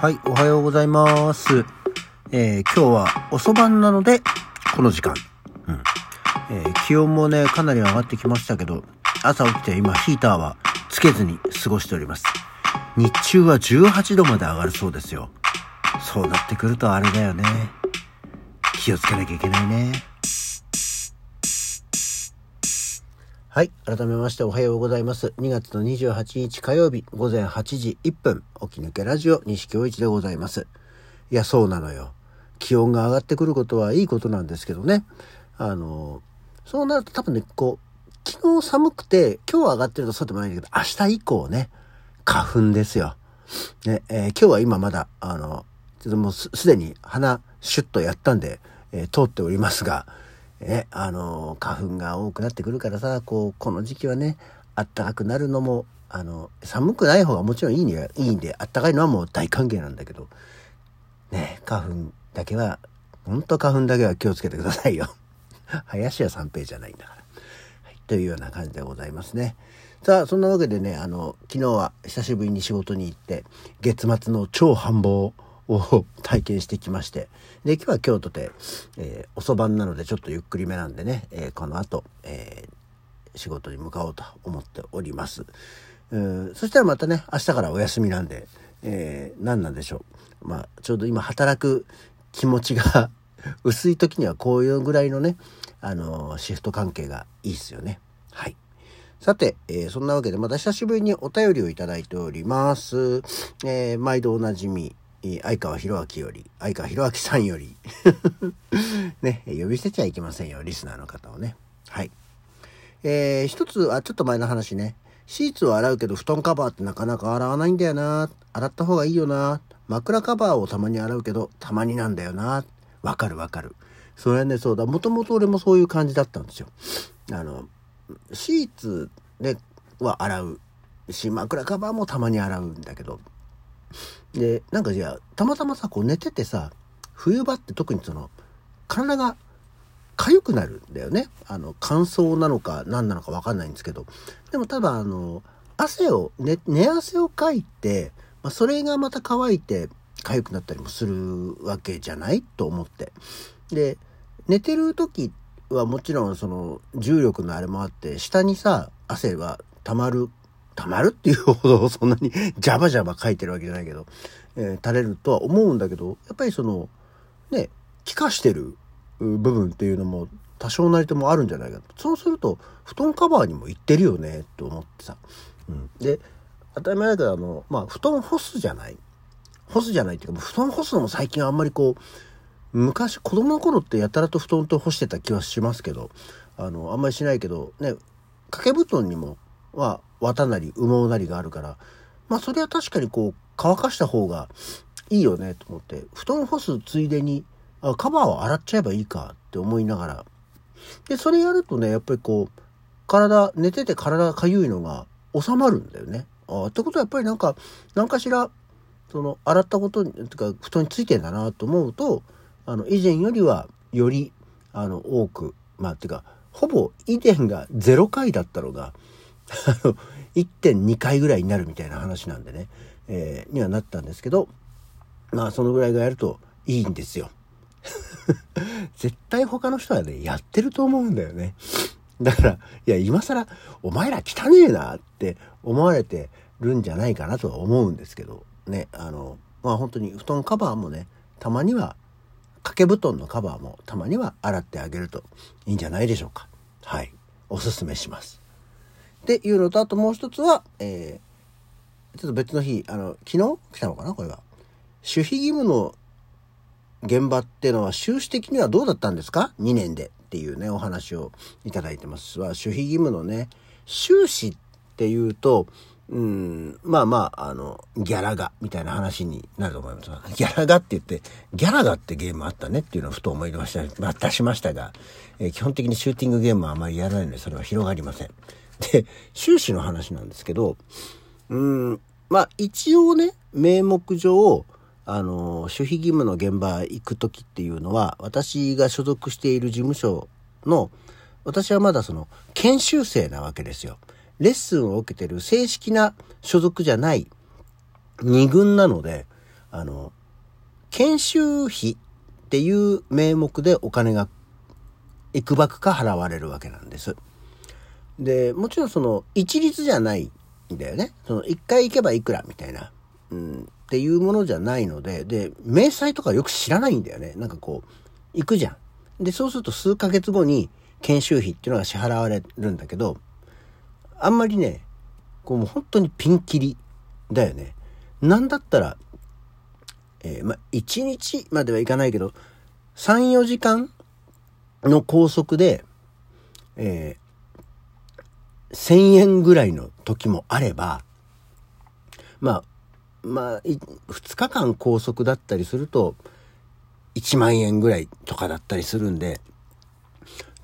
はい、おはようございます。えー、今日は遅番なので、この時間。うん。えー、気温もね、かなり上がってきましたけど、朝起きて今ヒーターはつけずに過ごしております。日中は18度まで上がるそうですよ。そうなってくるとあれだよね。気をつけなきゃいけないね。はい。改めましておはようございます。2月の28日火曜日午前8時1分、起き抜けラジオ西京一でございます。いや、そうなのよ。気温が上がってくることはいいことなんですけどね。あの、そうなると多分ね、こう、昨日寒くて、今日は上がってるとそうでもないんだけど、明日以降ね、花粉ですよ。ね、えー、今日は今まだ、あの、ちょっともうすでに鼻シュッとやったんで、えー、通っておりますが、え、あの、花粉が多くなってくるからさ、こう、この時期はね、あったかくなるのも、あの、寒くない方がもちろんいいにはいいんで、あったかいのはもう大歓迎なんだけど、ね、花粉だけは、ほんと花粉だけは気をつけてくださいよ。林家三平じゃないんだから。はい、というような感じでございますね。さあ、そんなわけでね、あの、昨日は久しぶりに仕事に行って、月末の超繁忙を体験してきまして、で、今日は京都で、えー、遅番なのでちょっとゆっくりめなんでね、えー、この後、えー、仕事に向かおうと思っております。うそしたらまたね、明日からお休みなんで、えー、何なんでしょう。まあ、ちょうど今働く気持ちが 薄い時にはこういうぐらいのね、あのシフト関係がいいっすよね。はい。さて、えー、そんなわけでまた久しぶりにお便りをいただいております。えー、毎度おなじみ、相川博明より、相川博明さんより ね、呼び捨てちゃいけませんよ、リスナーの方をね。はい。えー、一つ、あ、ちょっと前の話ね。シーツを洗うけど布団カバーってなかなか洗わないんだよな。洗った方がいいよな。枕カバーをたまに洗うけど、たまになんだよな。わかるわかる。それはね、そうだ。もともと俺もそういう感じだったんですよ。あの、シーツでは洗うし、枕カバーもたまに洗うんだけど、で、なんかじゃあ、たまたまさ、こう寝ててさ、冬場って特にその、体が痒くなるんだよね。あの、乾燥なのか何なのかわかんないんですけど。でもただ、あの、汗を、ね、寝汗をかいて、まあ、それがまた乾いて痒くなったりもするわけじゃない？と思って。で、寝てる時はもちろんその重力のあれもあって、下にさ、汗は溜まる溜まるっていうほどそんなに ジャバジャバ書いてるわけじゃないけど、えー、垂れるとは思うんだけど、やっぱりその、ね、気化してる部分っていうのも多少なりともあるんじゃないかと。そうすると、布団カバーにもいってるよね、と思ってさ。うん。で、当たり前だけど、あの、まあ、布団干すじゃない。干すじゃないっていうか、布団干すのも最近あんまりこう、昔、子供の頃ってやたらと布団と干してた気はしますけど、あの、あんまりしないけど、ね、掛け布団にもは綿なり羽毛なりがあるからまあそれは確かにこう乾かした方がいいよねと思って布団干すついでにあカバーを洗っちゃえばいいかって思いながらでそれやるとねやっぱりこう体寝てて体がかゆいのが収まるんだよね。あってことはやっぱりなんか何かしらその洗ったことにとか布団についてんだなと思うとあの以前よりはよりあの多くまあっていうかほぼ以前が0回だったのが1.2回ぐらいになるみたいな話なんでね、えー、にはなったんですけど、まあそのぐらいがやるといいんですよ。絶対他の人はね、やってると思うんだよね。だから、いや、今更、お前ら汚ねえなって思われてるんじゃないかなとは思うんですけど、ね、あの、まあ本当に布団カバーもね、たまには、掛け布団のカバーもたまには洗ってあげるといいんじゃないでしょうか。はい。おすすめします。っていうのと、あともう一つは、えー、ちょっと別の日、あの、昨日来たのかなこれは。守秘義務の現場っていうのは収支的にはどうだったんですか ?2 年でっていうね、お話をいただいてますは、守秘義務のね、収支っていうと、うん、まあまあ、あの、ギャラが、みたいな話になると思います。ギャラがって言って、ギャラがってゲームあったねっていうのをふと思いました、まあ、出しましたが、えー、基本的にシューティングゲームはあまりやらないので、それは広がりません。で、収支の話なんですけど、うん、まあ一応ね、名目上、あの、守秘義務の現場行く時っていうのは、私が所属している事務所の、私はまだその、研修生なわけですよ。レッスンを受けてる正式な所属じゃない二軍なので、あの、研修費っていう名目でお金がいくばくか払われるわけなんです。で、もちろんその一律じゃないんだよね。その一回行けばいくらみたいな、うん、っていうものじゃないので、で、明細とかよく知らないんだよね。なんかこう、行くじゃん。で、そうすると数ヶ月後に研修費っていうのが支払われるんだけど、あんまりね、こうもう本当にピンキリだよね。なんだったら、えー、まあ、1日まではいかないけど、3、4時間の高速で、えー、1000円ぐらいの時もあれば、まあ、まあ、2日間高速だったりすると、1万円ぐらいとかだったりするんで、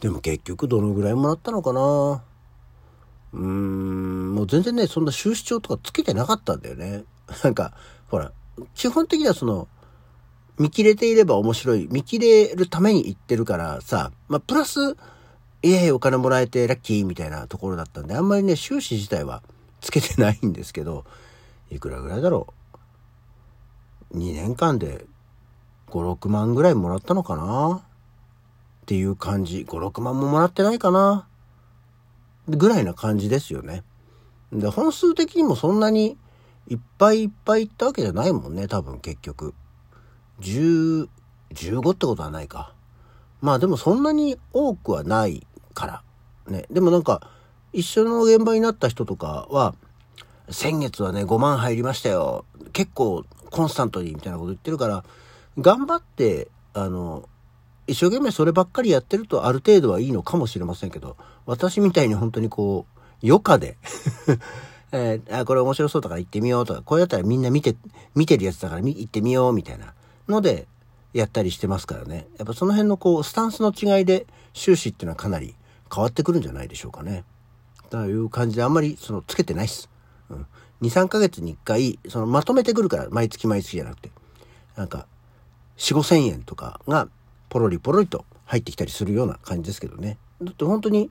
でも結局どのぐらいもらったのかなうーん、もう全然ね、そんな収支帳とかつけてなかったんだよね。なんか、ほら、基本的にはその、見切れていれば面白い。見切れるために言ってるからさ、まあ、プラス、いやいやお金もらえてラッキーみたいなところだったんで、あんまりね、収支自体はつけてないんですけど、いくらぐらいだろう？2年間で5、6万ぐらいもらったのかな？っていう感じ。5、6万ももらってないかな？ぐらいな感じですよね。で、本数的にもそんなにいっぱいいっぱい行ったわけじゃないもんね、多分結局。10、15ってことはないか。まあでもそんなに多くはないから。ね。でもなんか、一緒の現場になった人とかは、先月はね、5万入りましたよ。結構コンスタントに、みたいなこと言ってるから、頑張って、あの、一生懸命そればっかりやってるとある程度はいいのかもしれませんけど、私みたいに本当にこう、余暇で えー、あ、これ面白そうだから行ってみようとか、これだったらみんな見て、見てるやつだから行ってみようみたいなのでやったりしてますからね。やっぱその辺のこう、スタンスの違いで収支っていうのはかなり変わってくるんじゃないでしょうかね。という感じであんまりそのつけてないっす。うん。2、3ヶ月に1回、そのまとめてくるから、毎月毎月じゃなくて。なんか、4、5千円とかがポロリポロリと入ってきたりするような感じですけどね。だって本当に、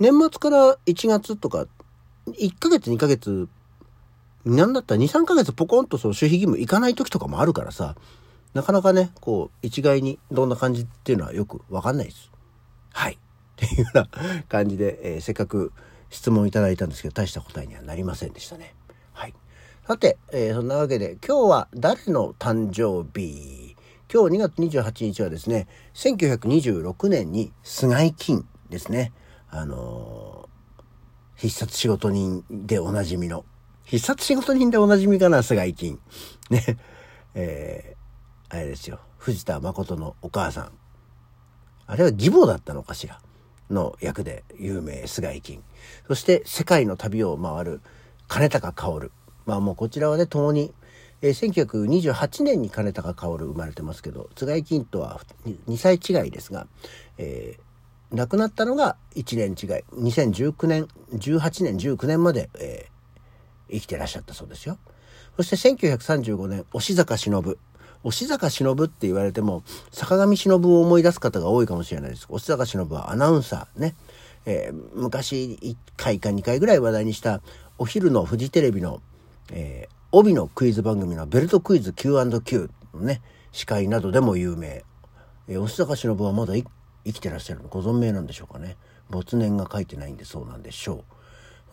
年末から1月とか、1ヶ月2ヶ月、なんだったら2、3ヶ月ポコンとその守秘義務行かない時とかもあるからさ、なかなかね、こう、一概にどんな感じっていうのはよくわかんないです。はい。っていうような感じで、えー、せっかく質問いただいたんですけど、大した答えにはなりませんでしたね。はい。さて、えー、そんなわけで、今日は誰の誕生日？今日2月28日はですね、1926年に菅井金ですね。あのー、必殺仕事人でおなじみの。必殺仕事人でおなじみかな、菅井金。ね。えー、あれですよ。藤田誠のお母さん。あれは義母だったのかしら？の役で有名、菅井金。そして世界の旅を回る金高薫。まあもうこちらはね、共にえー、1928年に金高薫生まれてますけど、津井金とは2歳違いですが、えー、亡くなったのが1年違い。2019年、18年、19年まで、えー、生きてらっしゃったそうですよ。そして1935年、押坂忍。押坂忍って言われても、坂上忍を思い出す方が多いかもしれないです。押坂忍はアナウンサーね。えー、昔1回か2回ぐらい話題にしたお昼のフジテレビの、えー、帯のクイズ番組のベルトクイズ Q&Q のね、司会などでも有名。えー、押坂忍はまだ生きてらっしゃるのご存命なんでしょうかね。没年が書いてないんでそうなんでしょ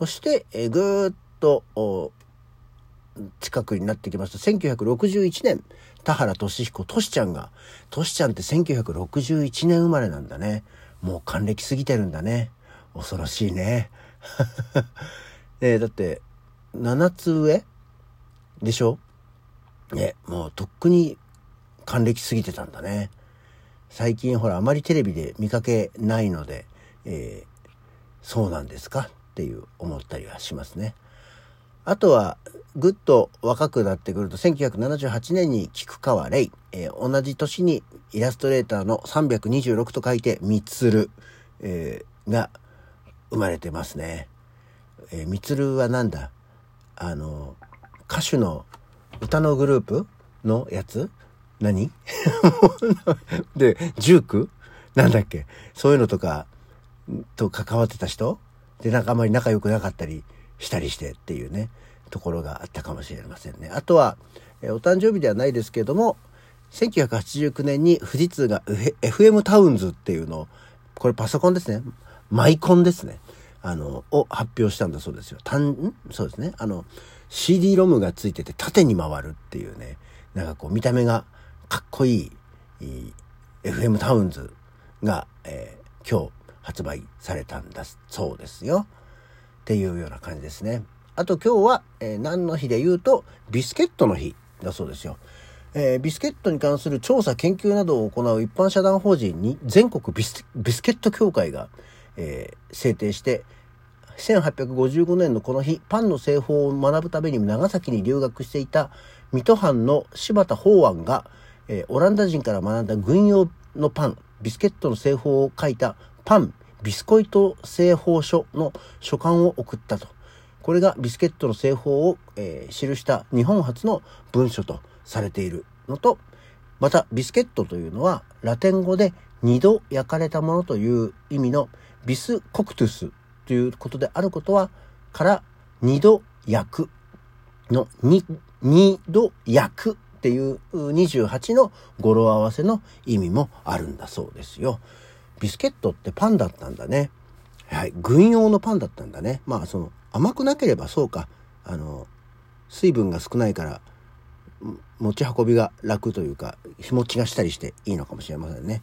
う。そして、えー、ぐーっと、近くになってきますと、1961年、田原俊彦、トシちゃんが、トシちゃんって1961年生まれなんだね。もう還暦過ぎてるんだね。恐ろしいね。え、だって、7つ上？でしょ？ね、もうとっくに還暦過ぎてたんだね。最近ほらあまりテレビで見かけないので、えー、そうなんですか？っていう思ったりはしますね。あとは、ぐっと若くなってくると、1978年に菊川玲、えー、同じ年にイラストレーターの326と書いて、みつる、えー、が生まれてますね。えー、みつるはなんだ？あの、歌手の歌のグループのやつ？何？で、ジューク？なんだっけ？そういうのとかと関わってた人？で、なんかあんまり仲良くなかったりしたりしてっていうね。ところがあったかもしれませんね。あとは、えお誕生日ではないですけれども、1989年に富士通が FM タウンズっていうのを、これパソコンですね。マイコンですね。あの、を発表したんだそうですよ。単、そうですね。あの、CD ロムがついてて縦に回るっていうね、なんかこう見た目がかっこいい、い FM タウンズが、えー、今日発売されたんだそうですよ。っていうような感じですね。あと今日は、えー、何の日で言うと、ビスケットの日だそうですよ。えー、ビスケットに関する調査研究などを行う一般社団法人に全国ビスケット協会が、えー、制定して1855年のこの日パンの製法を学ぶために長崎に留学していた水戸藩の柴田法案が、えー、オランダ人から学んだ軍用のパンビスケットの製法を書いたパンビスコイト製法書の書簡を送ったとこれがビスケットの製法を、えー、記した日本初の文書とされているのと、またビスケットというのはラテン語で二度焼かれたものという意味のビスコクトゥスということであることは、から二度焼くの二度焼くっていう28の語呂合わせの意味もあるんだそうですよ。ビスケットってパンだったんだね。はい。軍用のパンだったんだね。まあその甘くなければそうか。あの、水分が少ないから持ち運びが楽というか日持ちがしたりしていいのかもしれませんね。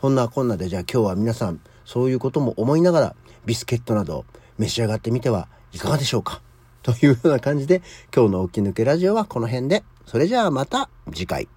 そんなこんなでじゃあ今日は皆さんそういうことも思いながらビスケットなど召し上がってみてはいかがでしょうか？というような感じで今日の起き抜けラジオはこの辺でそれじゃあまた次回。